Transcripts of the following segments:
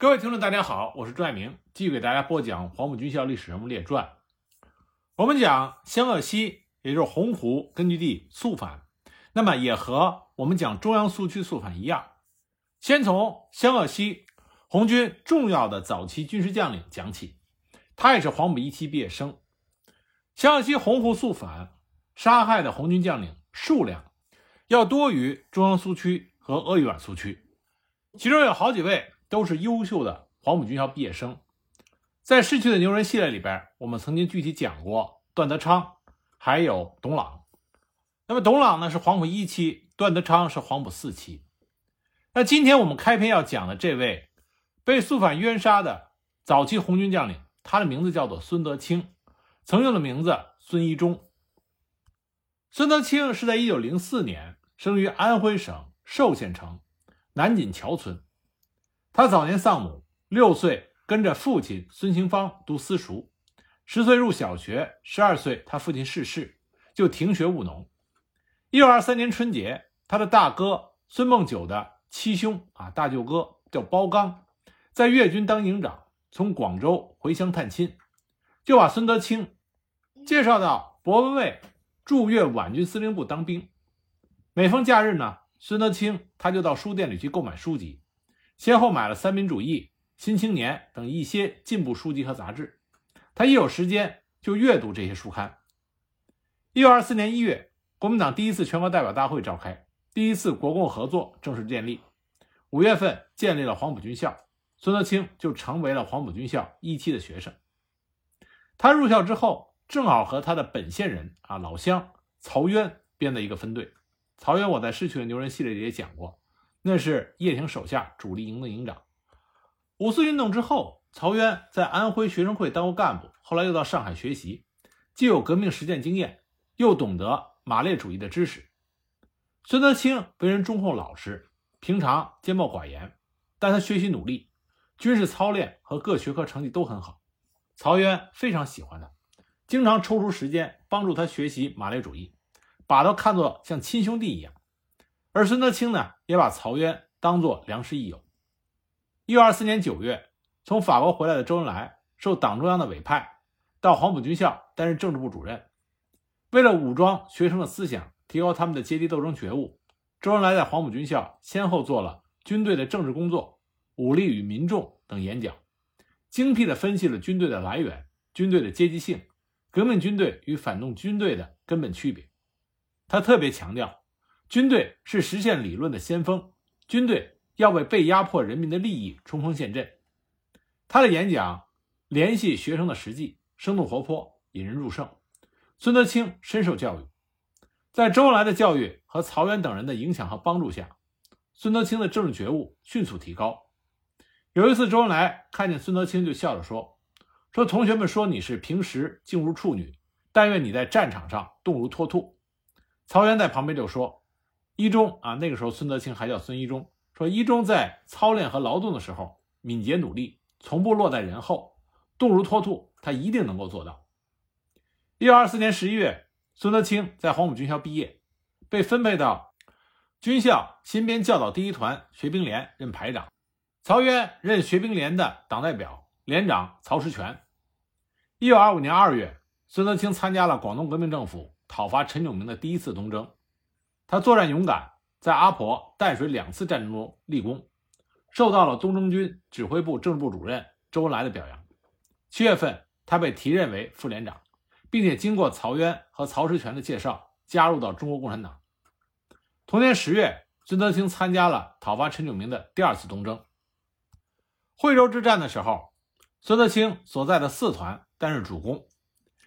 各位听众，大家好，我是朱爱明，继续给大家播讲黄埔军校历史人物列传。我们讲湘鄂西，也就是洪湖根据地肃反，那么也和我们讲中央苏区肃反一样，先从湘鄂西红军重要的早期军事将领讲起。他也是黄埔一期毕业生。湘鄂西洪湖肃反，杀害的红军将领数量要多于中央苏区和鄂豫皖苏区，其中有好几位。都是优秀的黄埔军校毕业生，在逝去的牛人系列里边，我们曾经具体讲过段德昌，还有董朗。那么董朗呢是黄埔一期，段德昌是黄埔四期。那今天我们开篇要讲的这位被肃反冤杀的早期红军将领，他的名字叫做孙德清，曾用的名字孙一中。孙德清是在一九零四年生于安徽省寿县城南锦桥村。他早年丧母，六岁跟着父亲孙兴芳读私塾，十岁入小学，十二岁他父亲逝世，就停学务农。一九二三年春节，他的大哥孙梦九的七兄啊，大舅哥叫包刚，在粤军当营长，从广州回乡探亲，就把孙德清介绍到博文卫驻粤皖军司令部当兵。每逢假日呢，孙德清他就到书店里去购买书籍。先后买了《三民主义》《新青年》等一些进步书籍和杂志，他一有时间就阅读这些书刊。一九二四年一月，国民党第一次全国代表大会召开，第一次国共合作正式建立。五月份建立了黄埔军校，孙德清就成为了黄埔军校一期的学生。他入校之后，正好和他的本县人啊老乡曹渊编的一个分队。曹渊，我在《逝去的牛人》系列里也讲过。那是叶挺手下主力营的营长。五四运动之后，曹渊在安徽学生会当过干部，后来又到上海学习，既有革命实践经验，又懂得马列主义的知识。孙德清为人忠厚老实，平常缄默寡言，但他学习努力，军事操练和各学科成绩都很好。曹渊非常喜欢他，经常抽出时间帮助他学习马列主义，把他看作像亲兄弟一样。而孙德清呢，也把曹渊当作良师益友。一九二四年九月，从法国回来的周恩来受党中央的委派，到黄埔军校担任政治部主任。为了武装学生的思想，提高他们的阶级斗争觉悟，周恩来在黄埔军校先后做了军队的政治工作、武力与民众等演讲，精辟地分析了军队的来源、军队的阶级性、革命军队与反动军队的根本区别。他特别强调。军队是实现理论的先锋，军队要为被压迫人民的利益冲锋陷阵。他的演讲联系学生的实际，生动活泼，引人入胜。孙德清深受教育，在周恩来的教育和曹渊等人的影响和帮助下，孙德清的政治觉悟迅速提高。有一次，周恩来看见孙德清，就笑着说：“说同学们说你是平时静如处女，但愿你在战场上动如脱兔。”曹元在旁边就说。一中啊，那个时候孙德清还叫孙一中，说一中在操练和劳动的时候敏捷努力，从不落在人后，动如脱兔，他一定能够做到。一九二四年十一月，孙德清在黄埔军校毕业，被分配到军校新编教导第一团学兵连任排长，曹渊任学兵连的党代表，连长曹石泉。一九二五年二月，孙德清参加了广东革命政府讨伐陈炯明的第一次东征。他作战勇敢，在阿婆、淡水两次战争中立功，受到了东征军指挥部政治部主任周恩来的表扬。七月份，他被提任为副连长，并且经过曹渊和曹石泉的介绍，加入到中国共产党。同年十月，孙德清参加了讨伐陈炯明的第二次东征。惠州之战的时候，孙德清所在的四团担任主攻，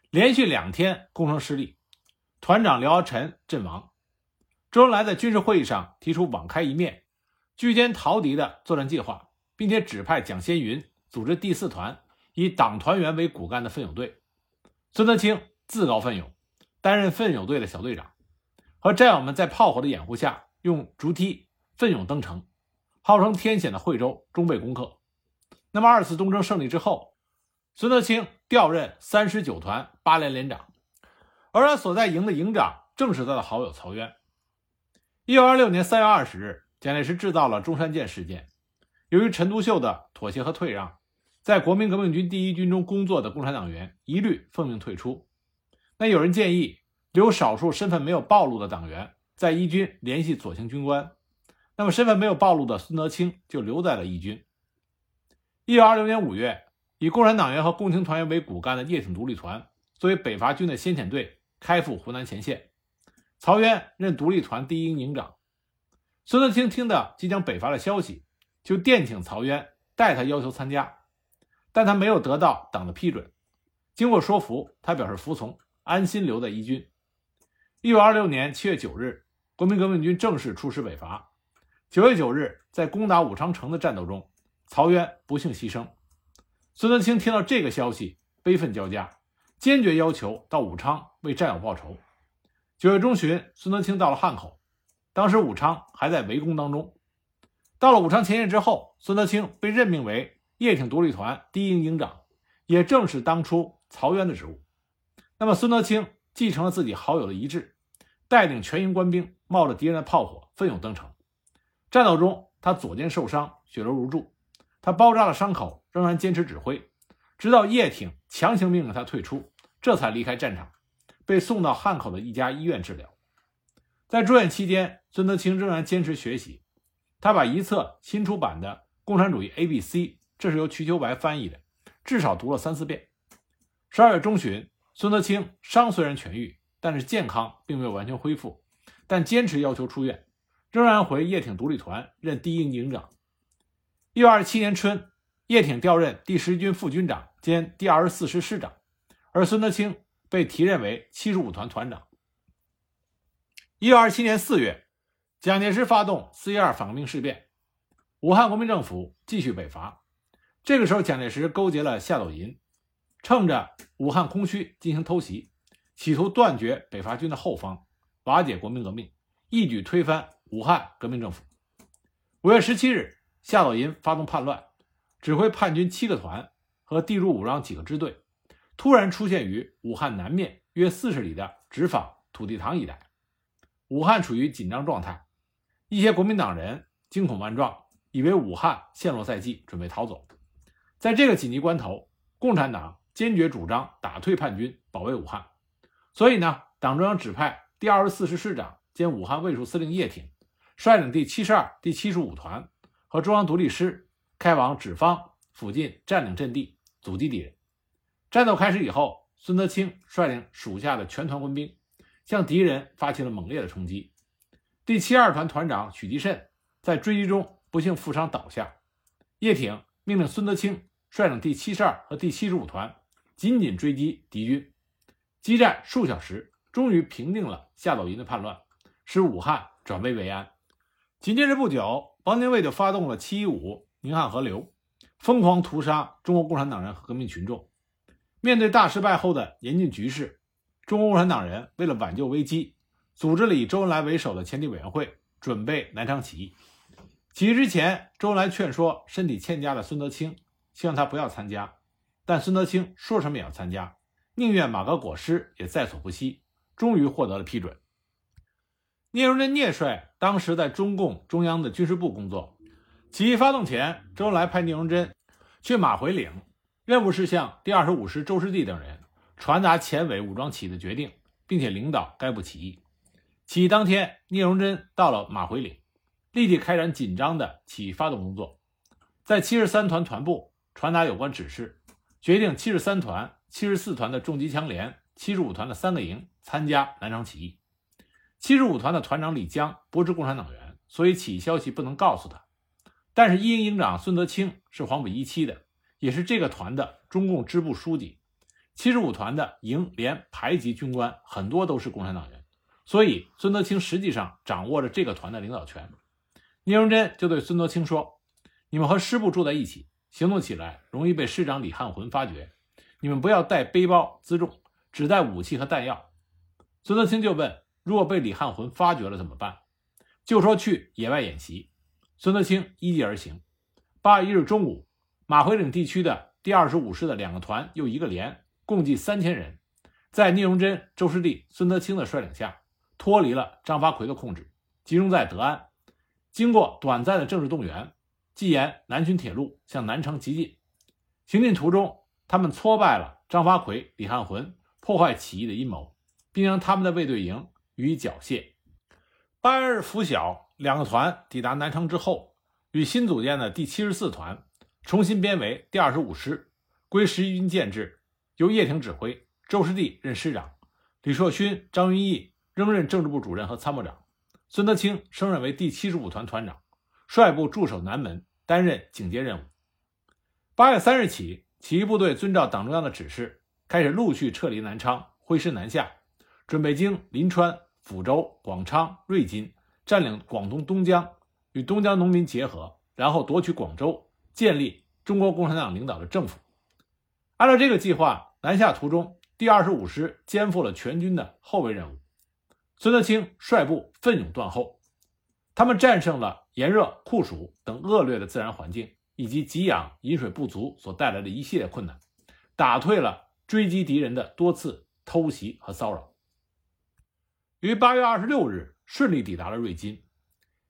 连续两天攻城失利，团长廖尧臣阵亡。周恩来在军事会议上提出网开一面、拒歼逃敌的作战计划，并且指派蒋先云组织第四团，以党团员为骨干的奋勇队。孙德清自告奋勇，担任奋勇队的小队长，和战友们在炮火的掩护下，用竹梯奋勇登城，号称天险的惠州终被攻克。那么二次东征胜利之后，孙德清调任三十九团八连连长，而他所在营的营长正是他的好友曹渊。一九二六年三月二十日，蒋介石制造了中山舰事件，由于陈独秀的妥协和退让，在国民革命军第一军中工作的共产党员一律奉命退出。那有人建议留少数身份没有暴露的党员在一军联系左倾军官，那么身份没有暴露的孙德清就留在了一军。一九二六年五月，以共产党员和共青团员为骨干的叶挺独立团作为北伐军的先遣队开赴湖南前线，曹渊任独立团第一营营长。孙德清听到即将北伐的消息，就电请曹渊代他要求参加，但他没有得到党的批准。经过说服，他表示服从，安心留在一军。一九二六年七月九日，国民革命军正式出师北伐。九月九日，在攻打武昌城的战斗中，曹渊不幸牺牲。孙德清听到这个消息，悲愤交加，坚决要求到武昌为战友报仇。九月中旬，孙德清到了汉口。当时武昌还在围攻当中，到了武昌前线之后，孙德清被任命为叶挺独立团第一营营长，也正是当初曹渊的职务。那么，孙德清继承了自己好友的遗志，带领全营官兵冒着敌人的炮火奋勇登城。战斗中，他左肩受伤，血流如注，他包扎了伤口，仍然坚持指挥，直到叶挺强行命令他退出，这才离开战场，被送到汉口的一家医院治疗。在住院期间，孙德清仍然坚持学习。他把一册新出版的《共产主义 A B C》，这是由瞿秋白翻译的，至少读了三四遍。十二月中旬，孙德清伤虽然痊愈，但是健康并没有完全恢复，但坚持要求出院，仍然回叶挺独立团任第一营营长。一九二七年春，叶挺调任第十军副军长兼第二十四师师长，而孙德清被提任为七十五团团长。一九二七年四月，蒋介石发动四一二反革命事变，武汉国民政府继续北伐。这个时候，蒋介石勾结了夏斗寅，趁着武汉空虚进行偷袭，企图断绝北伐军的后方，瓦解国民革命，一举推翻武汉革命政府。五月十七日，夏斗寅发动叛乱，指挥叛军七个团和地主武装几个支队，突然出现于武汉南面约四十里的直坊土地塘一带。武汉处于紧张状态，一些国民党人惊恐万状，以为武汉陷落在即，准备逃走。在这个紧急关头，共产党坚决主张打退叛军，保卫武汉。所以呢，党中央指派第二十四师师长兼武汉卫戍司令叶挺，率领第七十二、第七十五团和中央独立师开往纸坊附近占领阵地，阻击敌人。战斗开始以后，孙德清率领属下的全团官兵。向敌人发起了猛烈的冲击。第七二团团长许继慎在追击中不幸负伤倒下。叶挺命令孙德清率领第七十二和第七十五团紧紧追击敌军，激战数小时，终于平定了夏斗寅的叛乱，使武汉转危为安。紧接着不久，汪精卫就发动了七一五宁汉合流，疯狂屠杀中国共产党人和革命群众。面对大失败后的严峻局势。中国共产党人为了挽救危机，组织了以周恩来为首的前敌委员会，准备南昌起义。起义之前，周恩来劝说身体欠佳的孙德清，希望他不要参加。但孙德清说什么也要参加，宁愿马革裹尸也在所不惜。终于获得了批准。聂荣臻聂帅当时在中共中央的军事部工作。起义发动前，周恩来派聂荣臻去马回岭，任务是向第二十五师周师弟等人。传达前委武装起义的决定，并且领导该部起义。起义当天，聂荣臻到了马回岭，立即开展紧张的起义发动工作，在七十三团团部传达有关指示，决定七十三团、七十四团的重机枪连、七十五团的三个营参加南昌起义。七十五团的团长李江不是共产党员，所以起义消息不能告诉他。但是一营营长孙德清是黄埔一期的，也是这个团的中共支部书记。七十五团的营连排级军官很多都是共产党员，所以孙德清实际上掌握着这个团的领导权。聂荣臻就对孙德清说：“你们和师部住在一起，行动起来容易被师长李汉魂发觉。你们不要带背包辎重，只带武器和弹药。”孙德清就问：“如果被李汉魂发觉了怎么办？”就说去野外演习。孙德清依计而行。八月一日中午，马回岭地区的第二十五师的两个团又一个连。共计三千人，在聂荣臻、周士第、孙德清的率领下，脱离了张发奎的控制，集中在德安。经过短暂的政治动员，即沿南浔铁路向南昌急进。行进途中，他们挫败了张发奎、李汉魂破坏起义的阴谋，并将他们的卫队营予以缴械。八日拂晓，两个团抵达南昌之后，与新组建的第七十四团重新编为第二十五师，归十一军建制，由叶挺指挥，周师弟任师长，李硕勋、张云逸仍任政治部主任和参谋长，孙德清升任为第七十五团团长，率部驻守南门，担任警戒任务。八月三日起，起义部队遵照党中央的指示，开始陆续撤离南昌，挥师南下，准备经临川、抚州、广昌、瑞金，占领广东东江，与东江农民结合，然后夺取广州，建立中国共产党领导的政府。按照这个计划，南下途中，第二十五师肩负了全军的后卫任务。孙德清率部奋勇断后，他们战胜了炎热、酷暑等恶劣的自然环境。以及给养饮水不足所带来的一系列困难，打退了追击敌人的多次偷袭和骚扰。于八月二十六日顺利抵达了瑞金。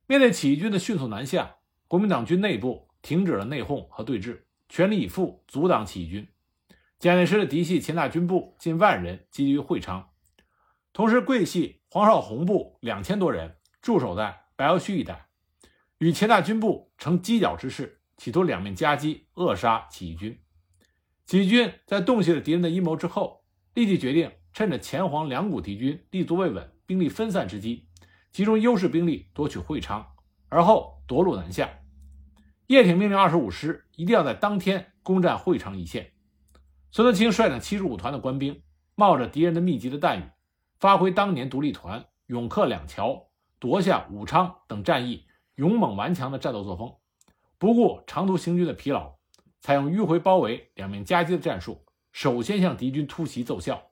面对起义军的迅速南下，国民党军内部停止了内讧和对峙，全力以赴阻挡起义军。蒋介石的嫡系前大军部近万人集于会昌，同时桂系黄绍竑部两千多人驻守在白姚区一带，与前大军部成犄角之势。企图两面夹击，扼杀起义军。起义军在洞悉了敌人的阴谋之后，立即决定趁着前黄两股敌军立足未稳、兵力分散之机，集中优势兵力夺取会昌，而后夺路南下。叶挺命令二十五师一定要在当天攻占会昌一线。孙德清率领七十五团的官兵，冒着敌人的密集的弹雨，发挥当年独立团勇克两桥、夺下武昌等战役勇猛顽强的战斗作风。不顾长途行军的疲劳，采用迂回包围、两面夹击的战术，首先向敌军突袭奏效。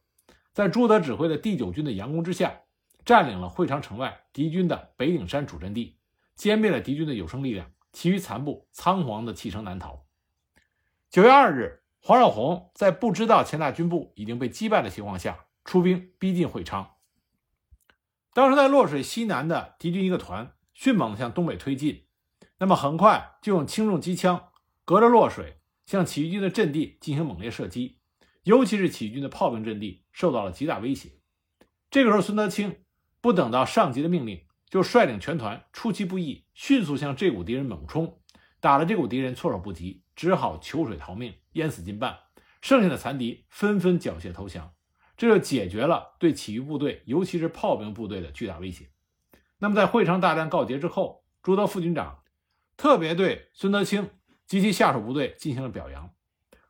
在朱德指挥的第九军的佯攻之下，占领了会昌城外敌军的北顶山主阵地，歼灭了敌军的有生力量，其余残部仓皇的弃城难逃。九月二日，黄绍竑在不知道前大军部已经被击败的情况下，出兵逼近会昌。当时在洛水西南的敌军一个团迅猛向东北推进。那么很快就用轻重机枪隔着洛水向起义军的阵地进行猛烈射击，尤其是起义军的炮兵阵地受到了极大威胁。这个时候，孙德清不等到上级的命令，就率领全团出其不意，迅速向这股敌人猛冲，打了这股敌人措手不及，只好求水逃命，淹死近半。剩下的残敌纷纷缴械投降，这就解决了对起义部队，尤其是炮兵部队的巨大威胁。那么，在会昌大战告捷之后，朱德副军长。特别对孙德清及其下属部队进行了表扬，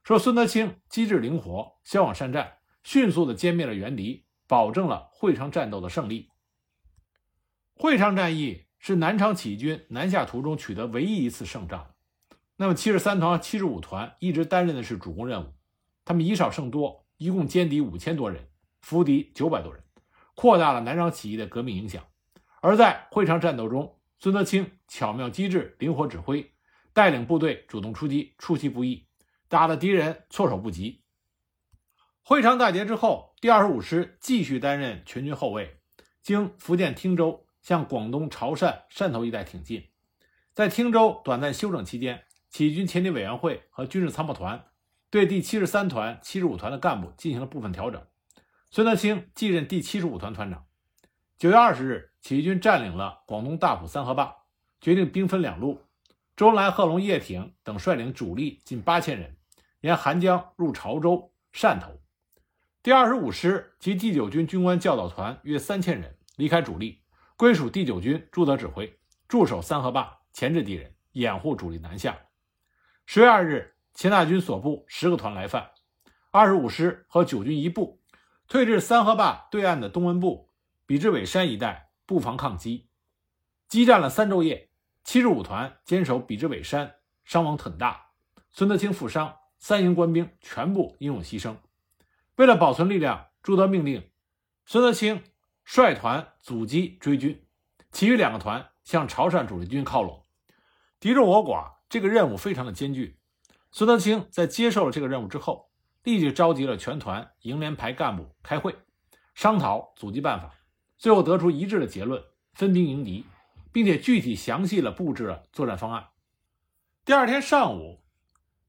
说孙德清机智灵活，骁勇善战，迅速地歼灭了袁敌，保证了会昌战斗的胜利。会昌战役是南昌起义军南下途中取得唯一一次胜仗。那么七十三团和七十五团一直担任的是主攻任务，他们以少胜多，一共歼敌五千多人，俘敌九百多人，扩大了南昌起义的革命影响。而在会昌战斗中，孙德清巧妙机智、灵活指挥，带领部队主动出击，出其不意，打得敌人措手不及。会昌大捷之后，第二十五师继续担任全军后卫，经福建汀州向广东潮汕、汕头一带挺进。在汀州短暂休整期间，起义军前敌委员会和军事参谋团对第七十三团、七十五团的干部进行了部分调整。孙德清继任第七十五团团长。九月二十日。起义军占领了广东大埔三河坝，决定兵分两路。周恩来、贺龙、叶挺等率领主力近八千人，沿韩江入潮州、汕头。第二十五师及第九军军官教导团约三千人离开主力，归属第九军朱德指挥，驻守三河坝，钳制敌人，掩护主力南下。十月二日，钱大军所部十个团来犯，二十五师和九军一部退至三河坝对岸的东文部、比之尾山一带。布防抗击，激战了三昼夜。七十五团坚守比之尾山，伤亡很大。孙德清负伤，三营官兵全部英勇牺牲。为了保存力量，朱德命令孙德清率团阻击追军，其余两个团向潮汕主力军靠拢。敌众我寡，这个任务非常的艰巨。孙德清在接受了这个任务之后，立即召集了全团营连排干部开会，商讨阻击办法。最后得出一致的结论：分兵迎敌，并且具体详细了布置了作战方案。第二天上午，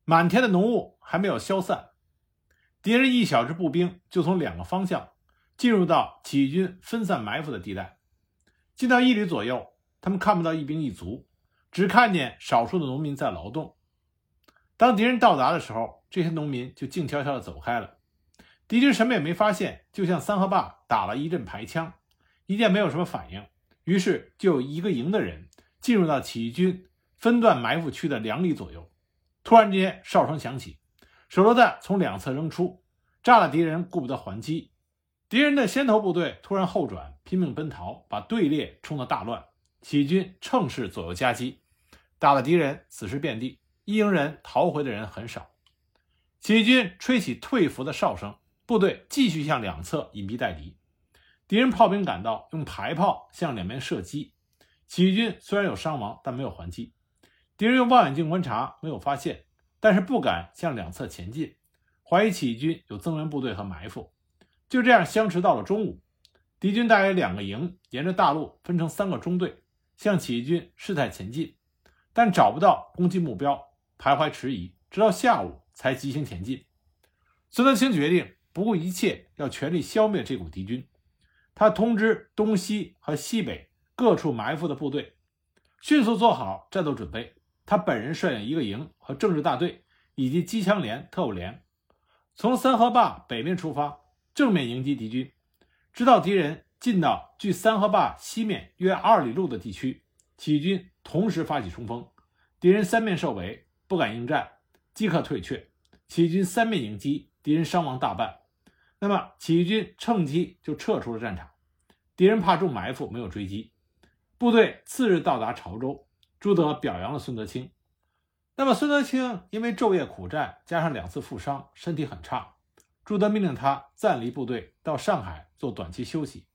满天的浓雾还没有消散，敌人一小支步兵就从两个方向进入到起义军分散埋伏的地带。进到一里左右，他们看不到一兵一卒，只看见少数的农民在劳动。当敌人到达的时候，这些农民就静悄悄地走开了。敌军什么也没发现，就像三河坝打了一阵排枪，一见没有什么反应，于是就有一个营的人进入到起义军分段埋伏区的两里左右。突然之间，哨声响起，手榴弹从两侧扔出，炸了敌人顾不得还击。敌人的先头部队突然后转，拼命奔逃，把队列冲得大乱。起义军乘势左右夹击，打了敌人死尸遍地。一营人逃回的人很少。起义军吹起退伏的哨声，部队继续向两侧隐蔽待敌。敌人炮兵赶到，用排炮向两边射击。起义军虽然有伤亡，但没有还击。敌人用望远镜观察，没有发现，但是不敢向两侧前进，怀疑起义军有增援部队和埋伏。就这样相持到了中午，敌军大约两个营沿着大路分成三个中队，向起义军事态前进，但找不到攻击目标，徘徊迟疑，直到下午才急行前进。孙德清决定不顾一切要全力消灭这股敌军，他通知东西和西北各处埋伏的部队，迅速做好战斗准备。他本人率领一个营和政治大队以及机枪连、特务连，从三河坝北面出发。正面迎击敌军，直到敌人进到距三河坝西面约二里路的地区，起义军同时发起冲锋，敌人三面受围，不敢应战，即刻退却。起义军三面迎击，敌人伤亡大半。那么起义军趁机就撤出了战场，敌人怕中埋伏，没有追击。部队次日到达潮州，朱德表扬了孙德清。那么孙德清因为昼夜苦战，加上两次负伤，身体很差。朱德命令他暂离部队，到上海做短期休息。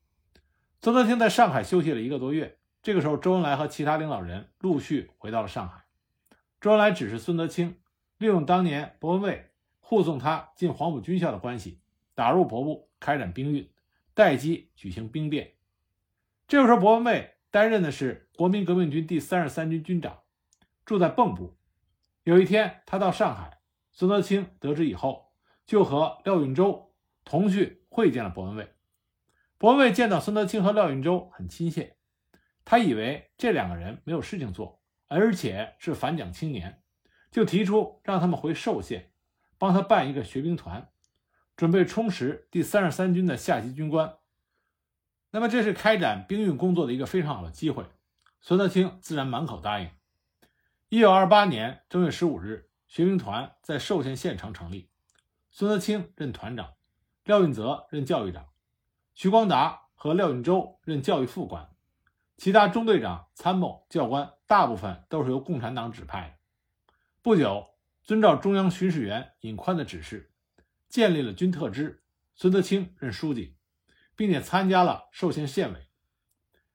孙德清在上海休息了一个多月。这个时候，周恩来和其他领导人陆续回到了上海。周恩来指示孙德清利用当年博文蔚护送他进黄埔军校的关系，打入博部，开展兵运，待机举行兵变。这个时候，博文蔚担任的是国民革命军第三十三军军长，住在蚌埠。有一天，他到上海，孙德清得知以后。就和廖运周同去会见了伯文蔚。伯文蔚见到孙德清和廖运周很亲切，他以为这两个人没有事情做，而且是反蒋青年，就提出让他们回寿县，帮他办一个学兵团，准备充实第三十三军的下级军官。那么这是开展兵运工作的一个非常好的机会，孙德清自然满口答应。一九二八年正月十五日，学兵团在寿县县城成立。孙德清任团长，廖运泽任教育长，徐光达和廖运周任教育副官，其他中队长、参谋、教官大部分都是由共产党指派的。不久，遵照中央巡视员尹宽的指示，建立了军特支，孙德清任书记，并且参加了寿县县委。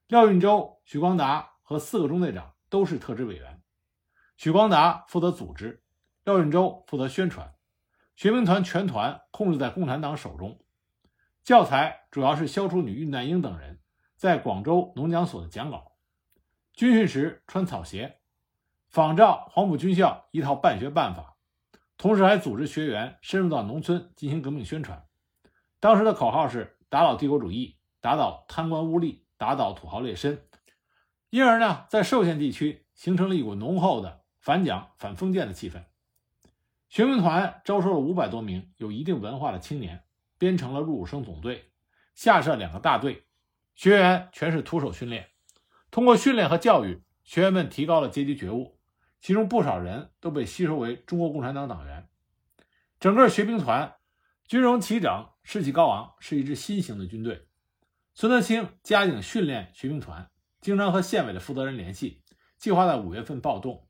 廖运周、许光达和四个中队长都是特支委员，许光达负责组织，廖运周负责宣传。学兵团全团控制在共产党手中，教材主要是萧楚女、恽代英等人在广州农讲所的讲稿。军训时穿草鞋，仿照黄埔军校一套办学办法，同时还组织学员深入到农村进行革命宣传。当时的口号是“打倒帝国主义，打倒贪官污吏，打倒土豪劣绅”。因而呢，在寿县地区形成了一股浓厚的反蒋、反封建的气氛。学兵团招收了五百多名有一定文化的青年，编成了入伍生总队，下设两个大队，学员全是徒手训练。通过训练和教育，学员们提高了阶级觉悟，其中不少人都被吸收为中国共产党党员。整个学兵团军容齐整，士气高昂，是一支新型的军队。孙德清加紧训练学兵团，经常和县委的负责人联系，计划在五月份暴动。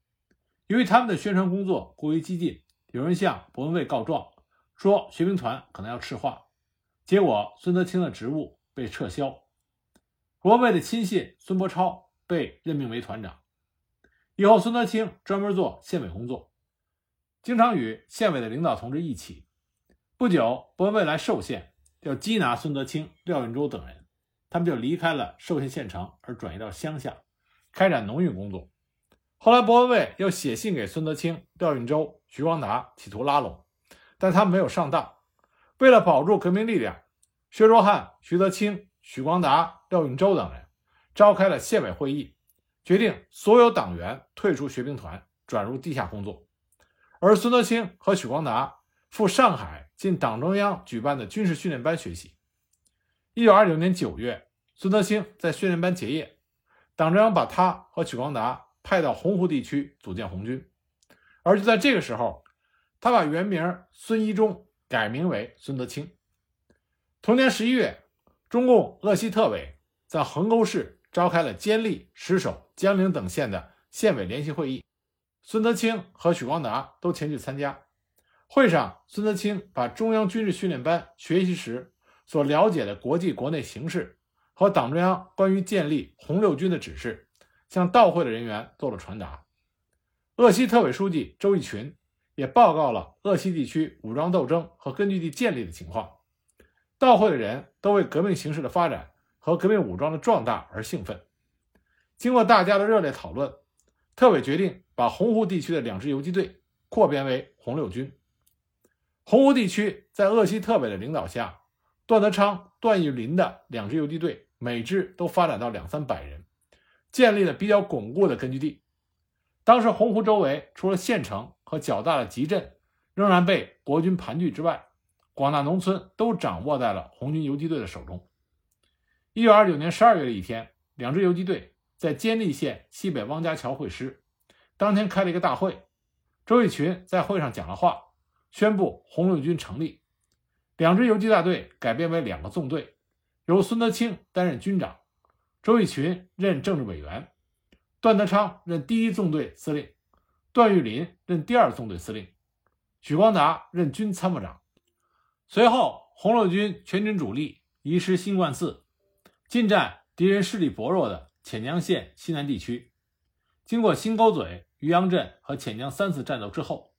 由于他们的宣传工作过于激进。有人向伯文蔚告状，说学兵团可能要赤化，结果孙德清的职务被撤销，伯文蔚的亲信孙伯超被任命为团长。以后，孙德清专门做县委工作，经常与县委的领导同志一起。不久，伯文蔚来寿县，要缉拿孙德清、廖运周等人，他们就离开了寿县县城，而转移到乡下，开展农运工作。后来，博文蔚又写信给孙德清、廖运周、徐光达，企图拉拢，但他没有上当。为了保住革命力量，薛卓汉、徐德清、许光达、廖运周等人召开了县委会议，决定所有党员退出学兵团，转入地下工作。而孙德清和许光达赴上海进党中央举办的军事训练班学习。一九二九年九月，孙德清在训练班结业，党中央把他和许光达派到洪湖地区组建红军。而就在这个时候，他把原名孙一中。改名为孙德清。同年十一月，中共鄂西特委在横沟市召开了监利、石首、江陵等县的县委联席会议，孙德清和许光达都前去参加。会上，孙德清把中央军事训练班学习时所了解的国际国内形势和党中央关于建立红六军的指示，向到会的人员做了传达。鄂西特委书记周逸群。也报告了鄂西地区武装斗争和根据地建立的情况。到会的人都为革命形势的发展和革命武装的壮大而兴奋。经过大家的热烈讨论，特委决定把洪湖地区的两支游击队扩编为红六军。洪湖地区在鄂西特委的领导下，段德昌、段玉林的两支游击队每支都发展到两三百人，建立了比较巩固的根据地。当时洪湖周围除了县城，和较大的集镇仍然被国军盘踞之外，广大农村都掌握在了红军游击队的手中。一九二九年十二月的一天，两支游击队在监利县西北汪家桥会师。当天开了一个大会，周逸群在会上讲了话，宣布红六军成立。两支游击大队改编为两个纵队，由孙德清担任军长，周逸群任政治委员，段德昌任第一纵队司令。段玉林任第二纵队司令，许光达任军参谋长。随后，红六军全军主力移师新冠寺，进占敌人势力薄弱的潜江县西南地区。经过新沟嘴、渔阳镇和潜江三次战斗之后，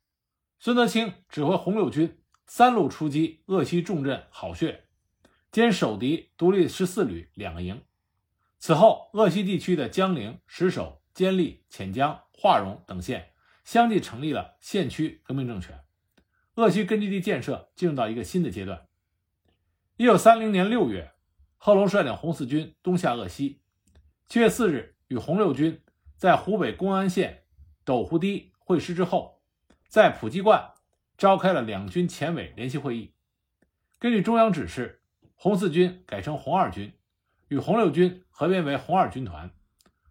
孙德清指挥红六军三路出击鄂西重镇好穴，兼守敌独立十四旅两个营。此后，鄂西地区的江陵、石首、监利、潜江、化荣等县。相继成立了县区革命政权，鄂西根据地建设进入到一个新的阶段。一九三零年六月，贺龙率领红四军东下鄂西。七月四日，与红六军在湖北公安县斗湖堤会师之后，在普济观召开了两军前委联席会议。根据中央指示，红四军改成红二军，与红六军合编为红二军团。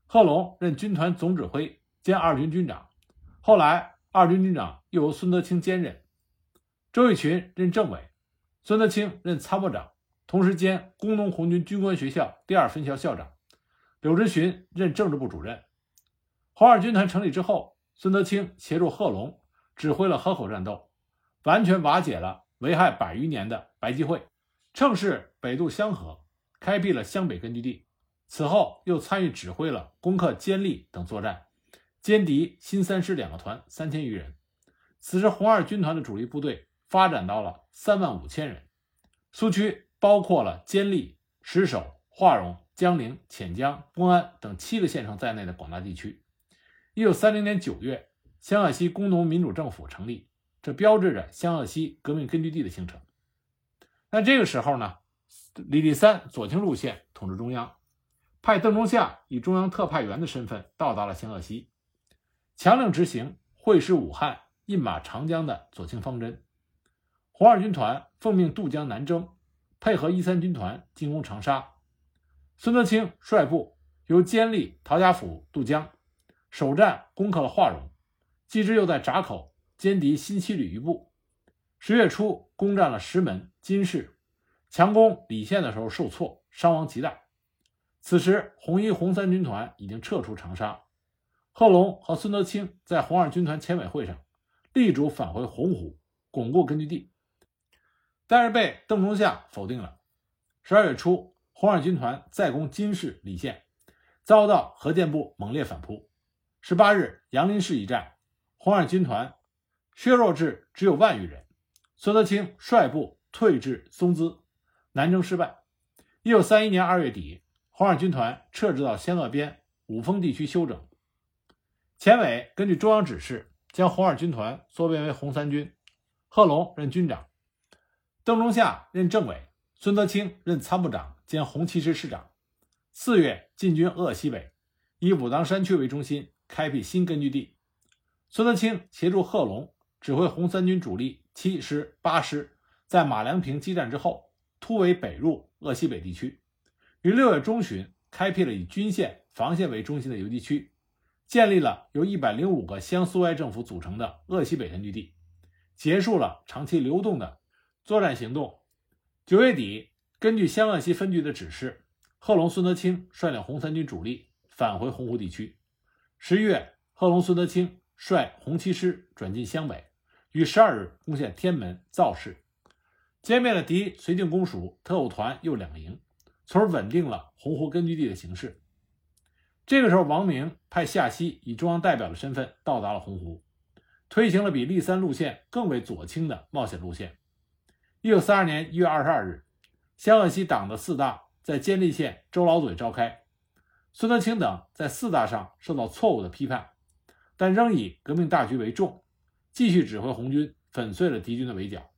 贺龙任军团总指挥兼二军军长。后来，二军军长又由孙德清兼任，周逸群任政委，孙德清任参谋长，同时兼工农红军军官学校第二分校校长。柳直荀任政治部主任。红二军团成立之后，孙德清协助贺龙指挥了河口战斗，完全瓦解了危害百余年的白集会，乘势北渡香河，开辟了湘北根据地。此后，又参与指挥了攻克监利等作战。歼敌新三师两个团三千余人，此时红二军团的主力部队发展到了三万五千人。苏区包括了监利、石首、化荣、江陵、潜江、公安等七个县城在内的广大地区。一九三零年九月，湘鄂西工农民主政府成立，这标志着湘鄂西革命根据地的形成。那这个时候呢，李立三左倾路线统治中央，派邓中夏以中央特派员的身份到达了湘鄂西。强令执行会师武汉、印马长江的左倾方针。红二军团奉命渡江南征，配合一三军团进攻长沙。孙德清率部由监利陶家府渡江，首战攻克了化容，继之又在闸口歼敌新七旅一部。十月初攻占了石门、金市，强攻李县的时候受挫，伤亡极大。此时红一、红三军团已经撤出长沙。贺龙和孙德清在红二军团前委会上力主返回洪湖，巩固根据地，但是被邓中夏否定了。十二月初，红二军团再攻金市、李县，遭到何健部猛烈反扑。十八日，杨林市一战，红二军团削弱至只有万余人，孙德清率部退至松滋，南征失败。一九三一年二月底，红二军团撤至到湘鄂边五峰地区休整。前委根据中央指示，将红二军团缩编为红三军，贺龙任军长，邓中夏任政委，孙德清任参谋长兼红七师师长。四月进军鄂西北，以武当山区为中心，开辟新根据地。孙德清协助贺龙指挥红三军主力七师、八师，在马良坪激战之后，突围北入鄂西北地区。于六月中旬，开辟了以军线、防线为中心的游击区，建立了由一百零五个乡苏维埃政府组成的鄂西北根据地，结束了长期流动的作战行动。九月底，根据湘鄂西分局的指示。贺龙、孙德清率领红三军主力返回洪湖地区。十一月，贺龙、孙德清率红七师转进湘北，于十二日攻陷天门、造市，歼灭了敌绥靖公署特务团又两个营，从而稳定了洪湖根据地的形势。这个时候，王明派夏曦以中央代表的身份到达了洪湖，推行了比立三路线更为左倾的冒险路线。一九三二年一月二十二日，湘鄂西党的四大。在监利县周老嘴召开，孙德清等在四大上受到错误的批判，但仍以革命大局为重，继续指挥红军粉碎了敌军的围剿。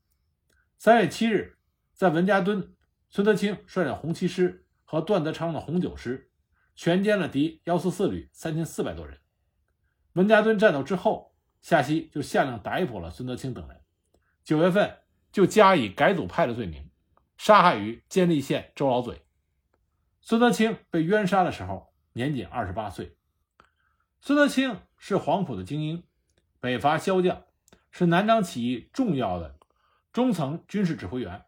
三月七日，在文家墩，孙德清率领红七师和段德昌的红九师，全歼了敌幺四四旅三千四百多人。文家墩战斗之后，夏曦就下令逮捕了孙德清等人，九月份就加以改组派的罪名，杀害于监利县周老嘴。孙德清被冤杀的时候年仅二十八岁。孙德清是黄埔的精英，北伐骁将，是南昌起义重要的中层军事指挥员，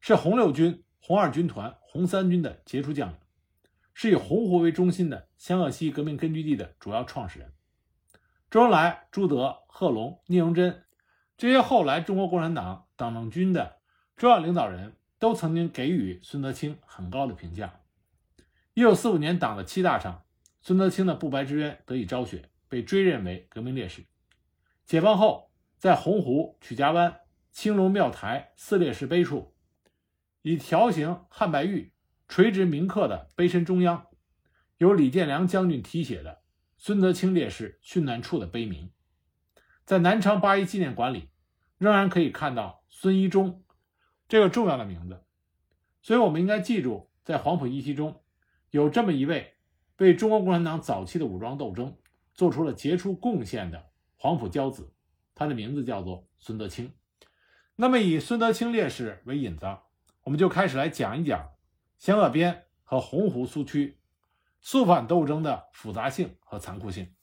是红六军、红二军团、红三军的杰出将领，是以洪湖为中心的湘鄂西革命根据地的主要创始人。周恩来、朱德、贺龙、聂荣臻这些后来中国共产党党政军的重要领导人都曾经给予孙德清很高的评价。一九四五年，党的七大上，孙德清的不白之冤得以昭雪，被追认为革命烈士。解放后，在洪湖曲家湾青龙庙台四烈士碑处，以条形汉白玉垂直铭刻的碑身中央，有李建良将军题写的“孙德清烈士殉难处”的碑铭。在南昌八一纪念馆里，仍然可以看到孙一中这个重要的名字。所以，我们应该记住，在黄埔一期中。有这么一位为中国共产党早期的武装斗争做出了杰出贡献的黄埔骄子，他的名字叫做孙德清。那么，以孙德清烈士为引子，我们就开始来讲一讲湘鄂边和洪湖苏区肃反斗争的复杂性和残酷性。